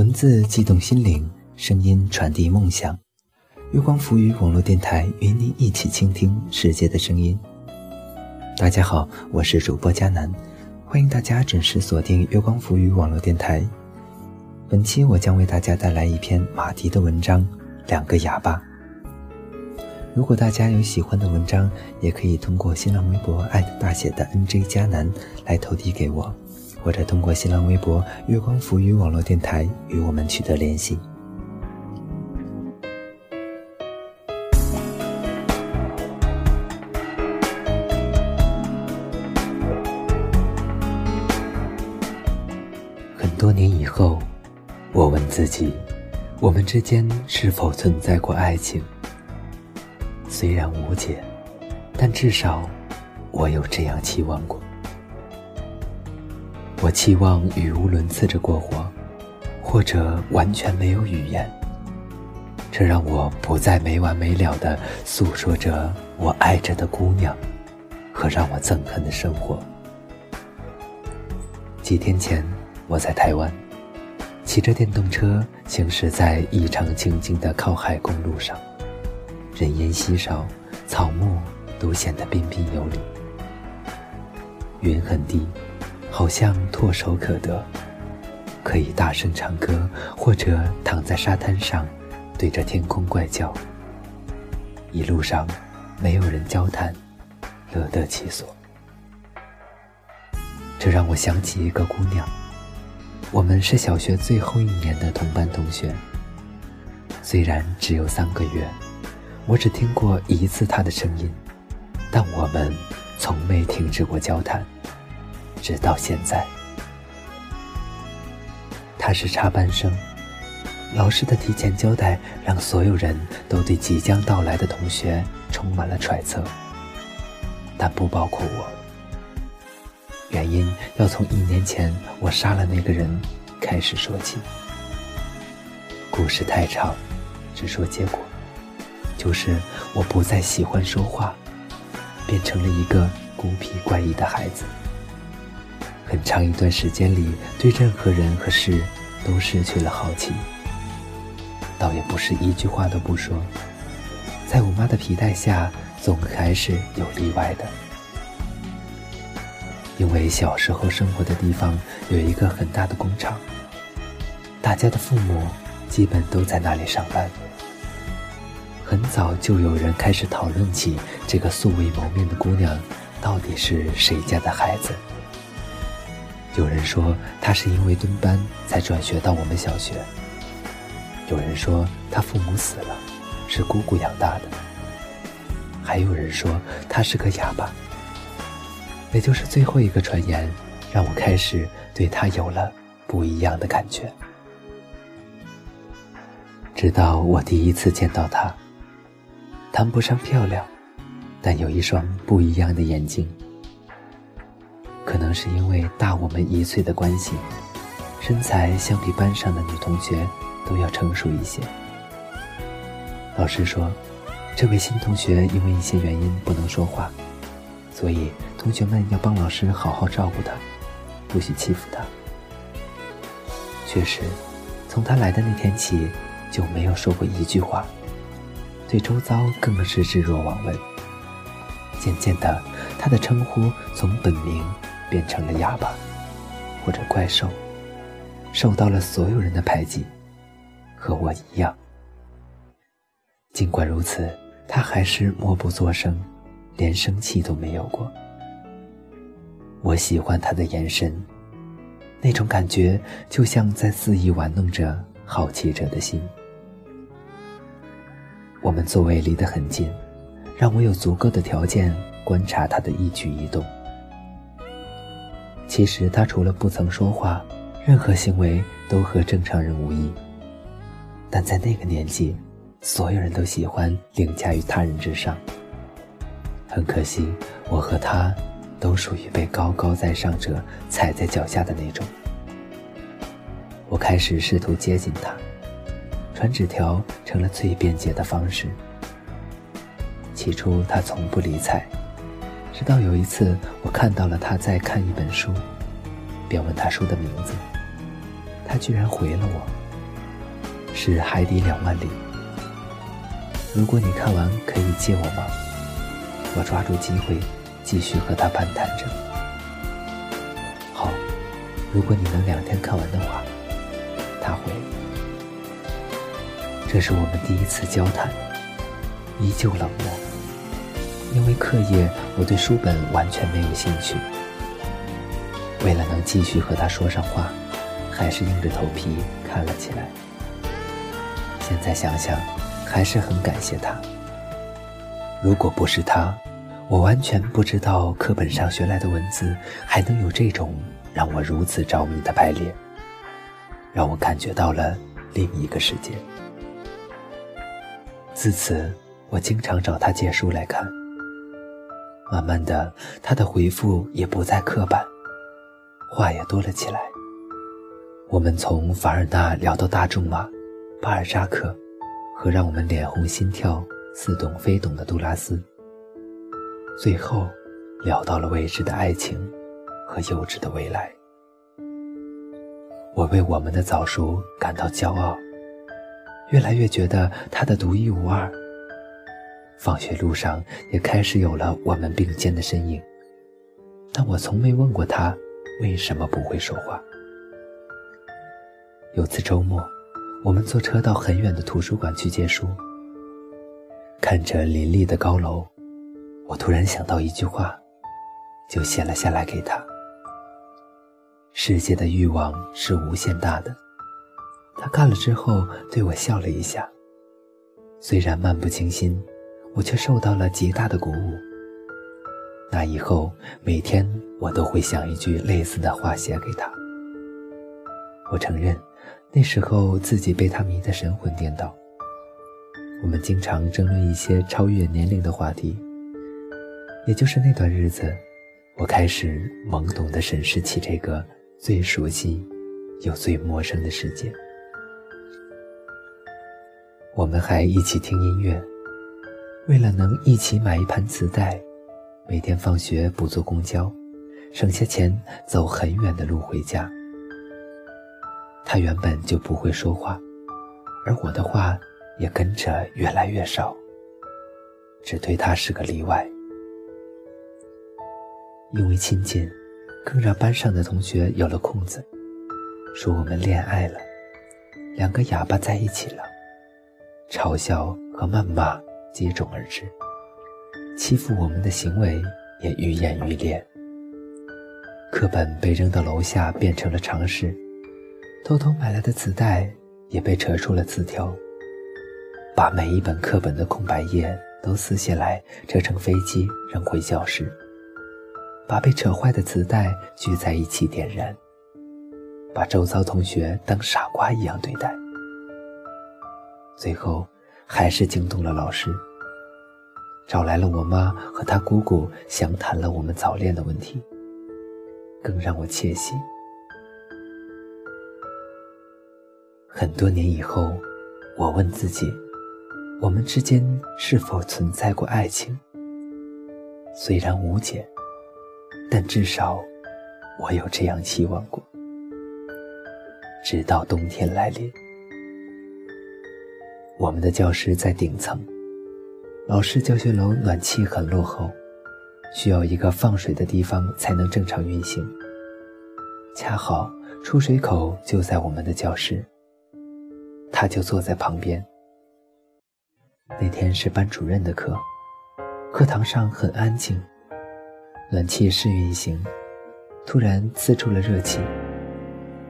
文字悸动心灵，声音传递梦想。月光浮语网络电台与您一起倾听世界的声音。大家好，我是主播佳楠，欢迎大家准时锁定月光浮语网络电台。本期我将为大家带来一篇马迪的文章《两个哑巴》。如果大家有喜欢的文章，也可以通过新浪微博艾特大写的 NJ 佳南来投递给我，或者通过新浪微博月光浮语网络电台与我们取得联系。很多年以后，我问自己：我们之间是否存在过爱情？虽然无解，但至少我有这样期望过。我期望语无伦次着过活，或者完全没有语言。这让我不再没完没了的诉说着我爱着的姑娘和让我憎恨的生活。几天前，我在台湾骑着电动车行驶在异常清静的靠海公路上。人烟稀少，草木都显得彬彬有礼。云很低，好像唾手可得，可以大声唱歌，或者躺在沙滩上，对着天空怪叫。一路上没有人交谈，乐得其所。这让我想起一个姑娘，我们是小学最后一年的同班同学，虽然只有三个月。我只听过一次她的声音，但我们从没停止过交谈，直到现在。他是插班生，老师的提前交代让所有人都对即将到来的同学充满了揣测，但不包括我。原因要从一年前我杀了那个人开始说起。故事太长，只说结果。就是我不再喜欢说话，变成了一个孤僻怪异的孩子。很长一段时间里，对任何人和事都失去了好奇。倒也不是一句话都不说，在我妈的皮带下，总还是有例外的。因为小时候生活的地方有一个很大的工厂，大家的父母基本都在那里上班。很早就有人开始讨论起这个素未谋面的姑娘到底是谁家的孩子。有人说他是因为蹲班才转学到我们小学，有人说他父母死了，是姑姑养大的，还有人说他是个哑巴。也就是最后一个传言，让我开始对他有了不一样的感觉。直到我第一次见到他。谈不上漂亮，但有一双不一样的眼睛。可能是因为大我们一岁的关系，身材相比班上的女同学都要成熟一些。老师说，这位新同学因为一些原因不能说话，所以同学们要帮老师好好照顾他，不许欺负他。确实，从他来的那天起，就没有说过一句话。对周遭更是置若罔闻。渐渐的，他的称呼从本名变成了哑巴，或者怪兽，受到了所有人的排挤，和我一样。尽管如此，他还是默不作声，连生气都没有过。我喜欢他的眼神，那种感觉就像在肆意玩弄着好奇者的心。我们座位离得很近，让我有足够的条件观察他的一举一动。其实他除了不曾说话，任何行为都和正常人无异。但在那个年纪，所有人都喜欢凌驾于他人之上。很可惜，我和他都属于被高高在上者踩在脚下的那种。我开始试图接近他。传纸条成了最便捷的方式。起初他从不理睬，直到有一次我看到了他在看一本书，便问他书的名字，他居然回了我。是《海底两万里》。如果你看完，可以借我吗？我抓住机会，继续和他攀谈着。好，如果你能两天看完的话，他回。这是我们第一次交谈，依旧冷漠。因为课业，我对书本完全没有兴趣。为了能继续和他说上话，还是硬着头皮看了起来。现在想想，还是很感谢他。如果不是他，我完全不知道课本上学来的文字还能有这种让我如此着迷的排列，让我感觉到了另一个世界。自此，我经常找他借书来看。慢慢的，他的回复也不再刻板，话也多了起来。我们从凡尔纳聊到大仲马、巴尔扎克，和让我们脸红心跳、似懂非懂的杜拉斯，最后聊到了未知的爱情和幼稚的未来。我为我们的早熟感到骄傲，越来越觉得他的独一无二。放学路上也开始有了我们并肩的身影，但我从没问过他为什么不会说话。有次周末，我们坐车到很远的图书馆去借书，看着林立的高楼，我突然想到一句话，就写了下来给他：世界的欲望是无限大的。他看了之后对我笑了一下，虽然漫不经心。我却受到了极大的鼓舞。那以后每天我都会想一句类似的话写给他。我承认，那时候自己被他迷得神魂颠倒。我们经常争论一些超越年龄的话题。也就是那段日子，我开始懵懂地审视起这个最熟悉又最陌生的世界。我们还一起听音乐。为了能一起买一盘磁带，每天放学不坐公交，省下钱走很远的路回家。他原本就不会说话，而我的话也跟着越来越少，只对他是个例外。因为亲近，更让班上的同学有了空子，说我们恋爱了，两个哑巴在一起了，嘲笑和谩骂。接踵而至，欺负我们的行为也愈演愈烈。课本被扔到楼下变成了常识，偷偷买来的磁带也被扯出了字条。把每一本课本的空白页都撕下来，折成飞机扔回教室。把被扯坏的磁带聚在一起点燃，把周遭同学当傻瓜一样对待。最后。还是惊动了老师，找来了我妈和她姑姑详谈了我们早恋的问题。更让我窃喜。很多年以后，我问自己，我们之间是否存在过爱情？虽然无解，但至少我有这样期望过。直到冬天来临。我们的教室在顶层，老师教学楼暖气很落后，需要一个放水的地方才能正常运行。恰好出水口就在我们的教室，他就坐在旁边。那天是班主任的课，课堂上很安静，暖气试运行，突然呲出了热气，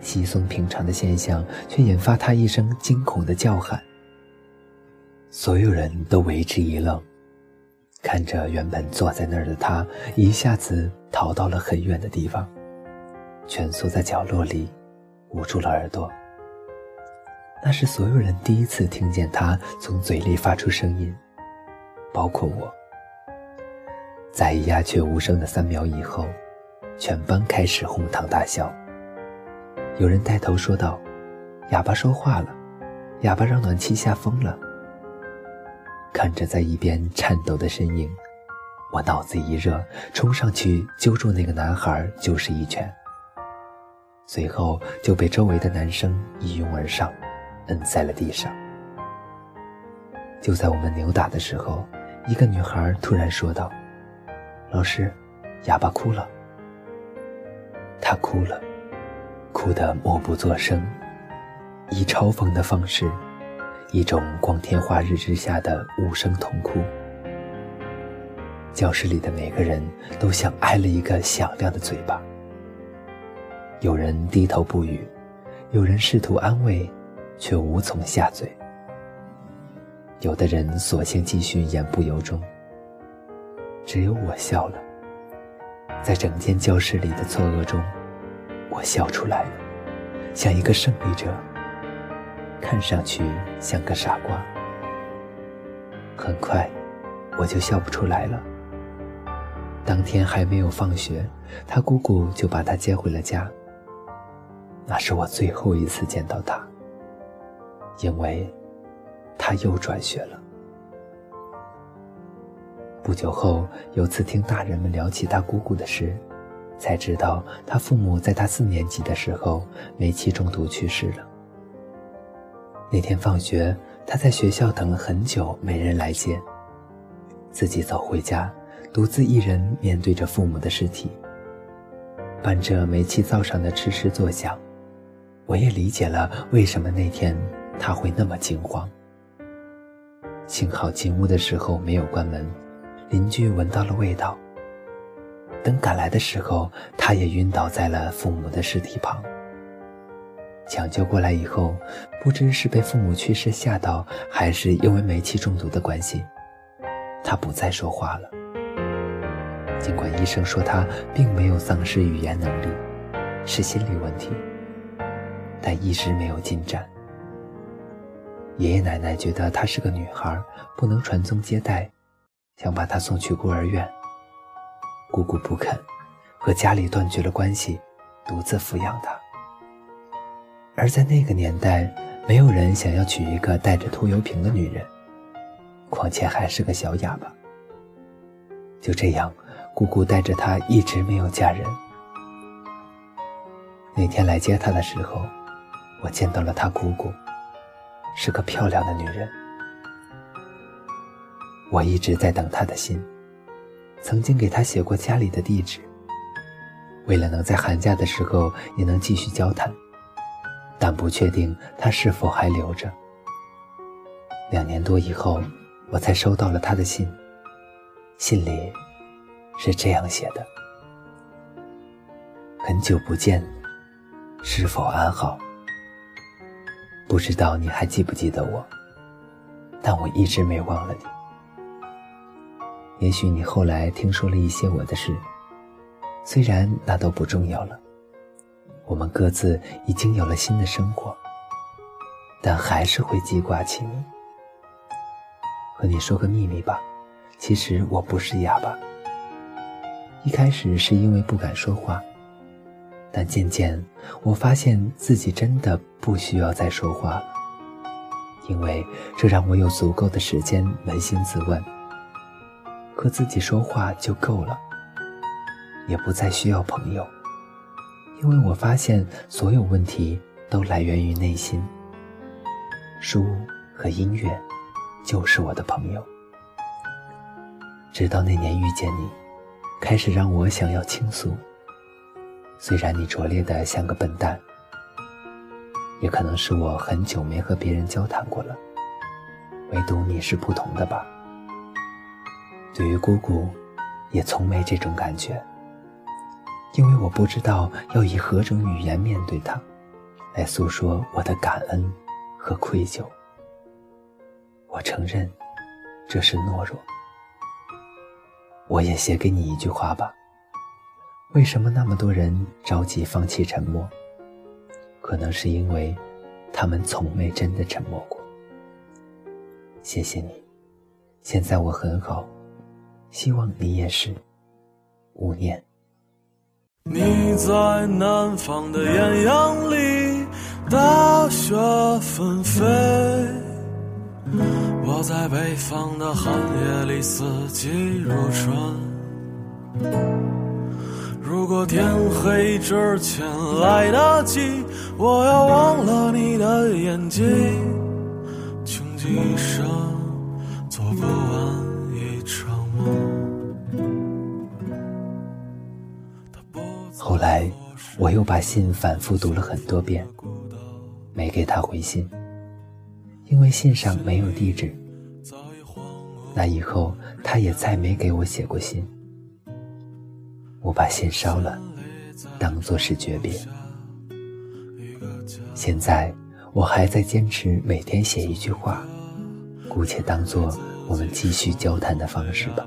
稀松平常的现象却引发他一声惊恐的叫喊。所有人都为之一愣，看着原本坐在那儿的他，一下子逃到了很远的地方，蜷缩在角落里，捂住了耳朵。那是所有人第一次听见他从嘴里发出声音，包括我。在鸦雀无声的三秒以后，全班开始哄堂大笑。有人带头说道：“哑巴说话了，哑巴让暖气吓疯了。”看着在一边颤抖的身影，我脑子一热，冲上去揪住那个男孩就是一拳。随后就被周围的男生一拥而上，摁在了地上。就在我们扭打的时候，一个女孩突然说道：“老师，哑巴哭了。”她哭了，哭得默不作声，以嘲讽的方式，一种光天化日之下的无声痛哭。教室里的每个人都像挨了一个响亮的嘴巴。有人低头不语，有人试图安慰，却无从下嘴。有的人索性继续言不由衷。只有我笑了，在整间教室里的错愕中，我笑出来了，像一个胜利者，看上去像个傻瓜。很快，我就笑不出来了。当天还没有放学，他姑姑就把他接回了家。那是我最后一次见到他，因为，他又转学了。不久后，有次听大人们聊起他姑姑的事，才知道他父母在他四年级的时候煤气中毒去世了。那天放学，他在学校等了很久，没人来接，自己走回家。独自一人面对着父母的尸体，伴着煤气灶上的吱吱作响，我也理解了为什么那天他会那么惊慌。幸好进屋的时候没有关门，邻居闻到了味道。等赶来的时候，他也晕倒在了父母的尸体旁。抢救过来以后，不知是被父母去世吓到，还是因为煤气中毒的关系，他不再说话了。尽管医生说他并没有丧失语言能力，是心理问题，但一直没有进展。爷爷奶奶觉得她是个女孩，不能传宗接代，想把她送去孤儿院。姑姑不肯，和家里断绝了关系，独自抚养她。而在那个年代，没有人想要娶一个带着拖油瓶的女人，况且还是个小哑巴。就这样。姑姑带着她一直没有嫁人。那天来接她的时候，我见到了她姑姑，是个漂亮的女人。我一直在等她的信，曾经给她写过家里的地址，为了能在寒假的时候也能继续交谈，但不确定他是否还留着。两年多以后，我才收到了他的信，信里。是这样写的：“很久不见，是否安好？不知道你还记不记得我，但我一直没忘了你。也许你后来听说了一些我的事，虽然那都不重要了。我们各自已经有了新的生活，但还是会记挂起你。和你说个秘密吧，其实我不是哑巴。”一开始是因为不敢说话，但渐渐我发现自己真的不需要再说话了，因为这让我有足够的时间扪心自问，和自己说话就够了，也不再需要朋友，因为我发现所有问题都来源于内心，书和音乐就是我的朋友，直到那年遇见你。开始让我想要倾诉。虽然你拙劣的像个笨蛋，也可能是我很久没和别人交谈过了，唯独你是不同的吧。对于姑姑，也从没这种感觉，因为我不知道要以何种语言面对他，来诉说我的感恩和愧疚。我承认，这是懦弱。我也写给你一句话吧。为什么那么多人着急放弃沉默？可能是因为，他们从没真的沉默过。谢谢你，现在我很好，希望你也是。勿念。你在南方的艳阳里，大雪纷飞。我在北方的寒夜里，四季如春。如果天黑之前来得及，我要忘了你的眼睛，穷极一生我又把信反复读了很多遍，没给他回信，因为信上没有地址。那以后，他也再没给我写过信。我把信烧了，当作是诀别。现在我还在坚持每天写一句话，姑且当做我们继续交谈的方式吧。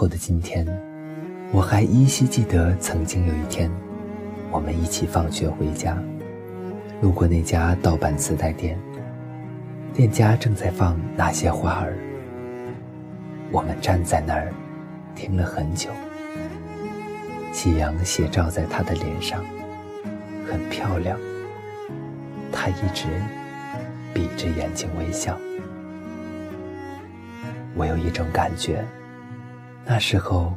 后的今天，我还依稀记得，曾经有一天，我们一起放学回家，路过那家盗版磁带店，店家正在放那些花儿。我们站在那儿，听了很久。夕阳斜照在她的脸上，很漂亮。她一直闭着眼睛微笑。我有一种感觉，那时候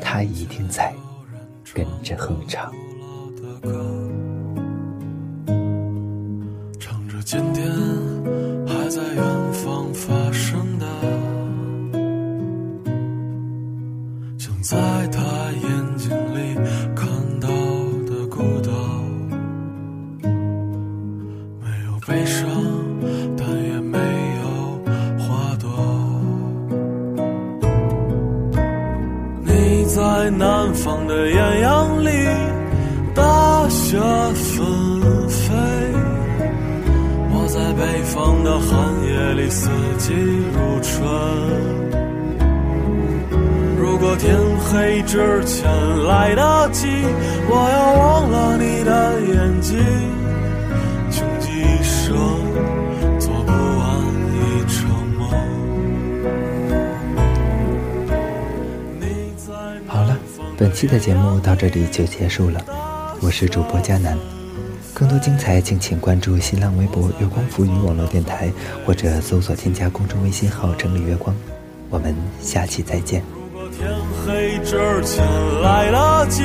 她一定在跟着哼唱。唱着今天还在远北方的寒夜里，四季如春。如果天黑之前来得及，我要忘了你的眼睛，穷极一生做不完一场梦。好了，本期的节目到这里就结束了，我是主播佳南，更多精彩敬请关注新浪微博“月光浮语网络电台”或者搜索添加公众微信号“整理月光”，我们下期再见。天黑之前来得及，